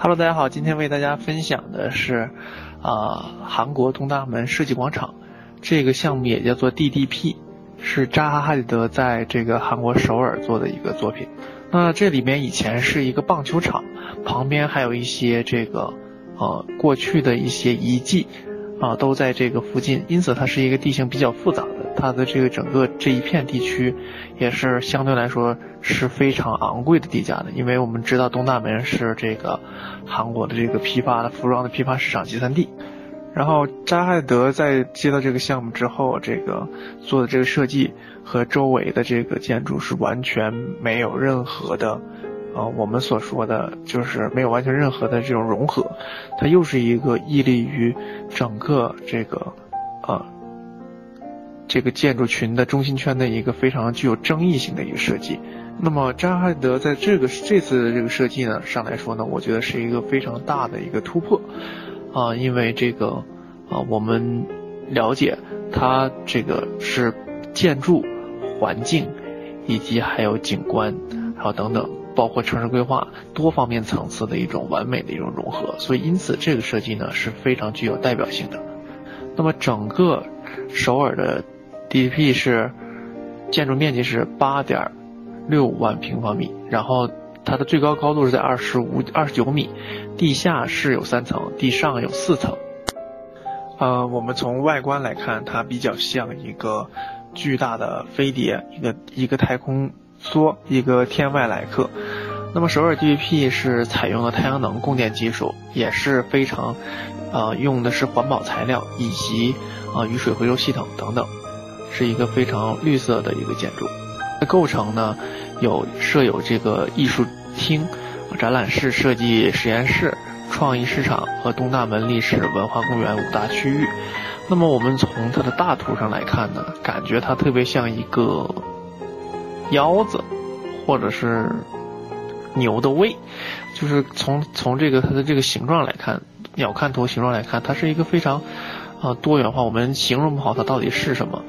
Hello，大家好，今天为大家分享的是，啊，韩国东大门设计广场，这个项目也叫做 DDP，是扎哈·哈迪德在这个韩国首尔做的一个作品。那这里面以前是一个棒球场，旁边还有一些这个，呃，过去的一些遗迹，啊，都在这个附近，因此它是一个地形比较复杂的。它的这个整个这一片地区，也是相对来说是非常昂贵的地价的，因为我们知道东大门是这个韩国的这个批发的服装的批发市场集散地。然后扎哈德在接到这个项目之后，这个做的这个设计和周围的这个建筑是完全没有任何的，呃，我们所说的就是没有完全任何的这种融合，它又是一个屹立于整个这个，呃。这个建筑群的中心圈的一个非常具有争议性的一个设计，那么扎哈德在这个这次的这个设计呢上来说呢，我觉得是一个非常大的一个突破，啊，因为这个啊，我们了解它这个是建筑、环境以及还有景观，还有等等，包括城市规划多方面层次的一种完美的一种融合，所以因此这个设计呢是非常具有代表性的。那么整个首尔的。D.P 是建筑面积是八点六万平方米，然后它的最高高度是在二十五二十九米，地下室有三层，地上有四层。呃，我们从外观来看，它比较像一个巨大的飞碟，一个一个太空梭，一个天外来客。那么首尔 DDP 是采用了太阳能供电技术，也是非常，呃，用的是环保材料以及啊雨水回收系统等等。是一个非常绿色的一个建筑，构成呢有设有这个艺术厅、展览室、设计实验室、创意市场和东大门历史文化公园五大区域。那么我们从它的大图上来看呢，感觉它特别像一个腰子，或者是牛的胃，就是从从这个它的这个形状来看，鸟瞰图形状来看，它是一个非常啊多元化，我们形容不好它到底是什么。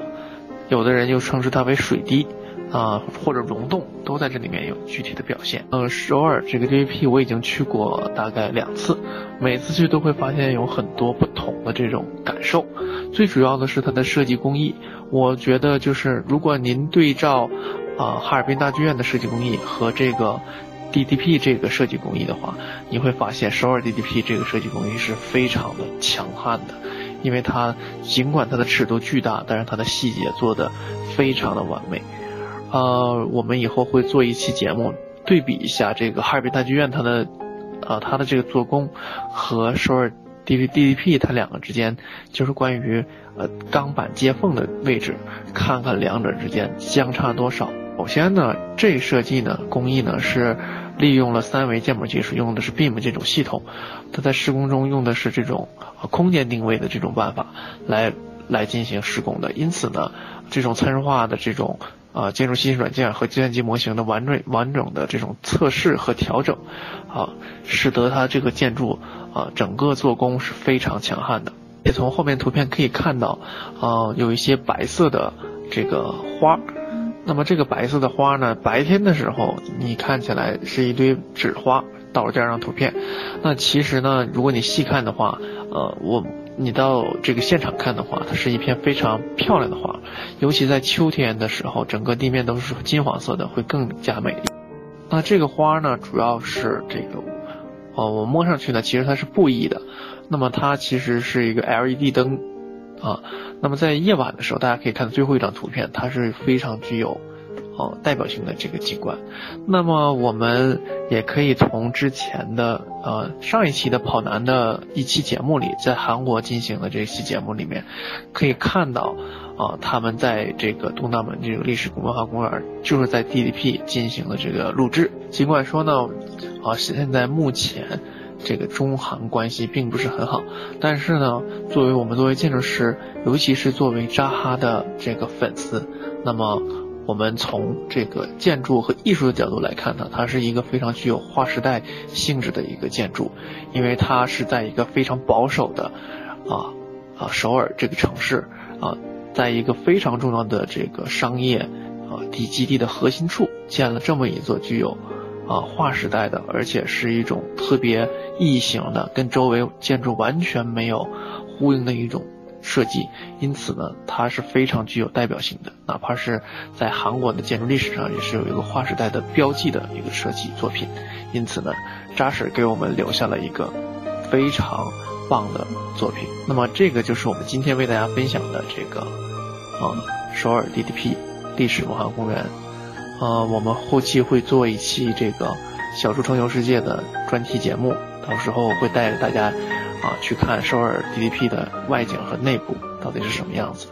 有的人又称之它为水滴，啊，或者溶洞，都在这里面有具体的表现。呃，首尔这个 DVP 我已经去过大概两次，每次去都会发现有很多不同的这种感受。最主要的是它的设计工艺，我觉得就是如果您对照，啊，哈尔滨大剧院的设计工艺和这个 DDP 这个设计工艺的话，你会发现首尔 DDP 这个设计工艺是非常的强悍的。因为它尽管它的尺度巨大，但是它的细节做的非常的完美。呃，我们以后会做一期节目，对比一下这个哈尔滨大剧院它的，呃，它的这个做工和首尔 D D D P 它两个之间，就是关于呃钢板接缝的位置，看看两者之间相差多少。首先呢，这设计呢工艺呢是。利用了三维建模技术，用的是 BIM 这种系统，它在施工中用的是这种空间定位的这种办法来来进行施工的。因此呢，这种参数化的这种啊建筑信息软件和计算机模型的完整完整的这种测试和调整，啊，使得它这个建筑啊整个做工是非常强悍的。也从后面图片可以看到，啊，有一些白色的这个花。那么这个白色的花呢？白天的时候你看起来是一堆纸花，到了这张图片。那其实呢，如果你细看的话，呃，我你到这个现场看的话，它是一片非常漂亮的花。尤其在秋天的时候，整个地面都是金黄色的，会更加美丽。那这个花呢，主要是这个，哦，我摸上去呢，其实它是布艺的。那么它其实是一个 LED 灯。啊，那么在夜晚的时候，大家可以看最后一张图片，它是非常具有，哦代表性的这个景观。那么我们也可以从之前的呃上一期的跑男的一期节目里，在韩国进行的这期节目里面，可以看到啊他们在这个东大门这个历史文化公园，就是在 DDP 进行了这个录制。尽管说呢，啊现在目前。这个中韩关系并不是很好，但是呢，作为我们作为建筑师，尤其是作为扎哈的这个粉丝，那么我们从这个建筑和艺术的角度来看呢，它是一个非常具有划时代性质的一个建筑，因为它是在一个非常保守的，啊啊首尔这个城市啊，在一个非常重要的这个商业啊地基地的核心处建了这么一座具有。啊划时代的，而且是一种特别异形的，跟周围建筑完全没有呼应的一种设计，因此呢，它是非常具有代表性的，哪怕是在韩国的建筑历史上也是有一个划时代的标记的一个设计作品，因此呢，扎实给我们留下了一个非常棒的作品。那么这个就是我们今天为大家分享的这个啊首尔 DDP 历史文化公园。呃，我们后期会做一期这个小猪成游世界的专题节目，到时候会带着大家啊去看首尔 DDP 的外景和内部到底是什么样子。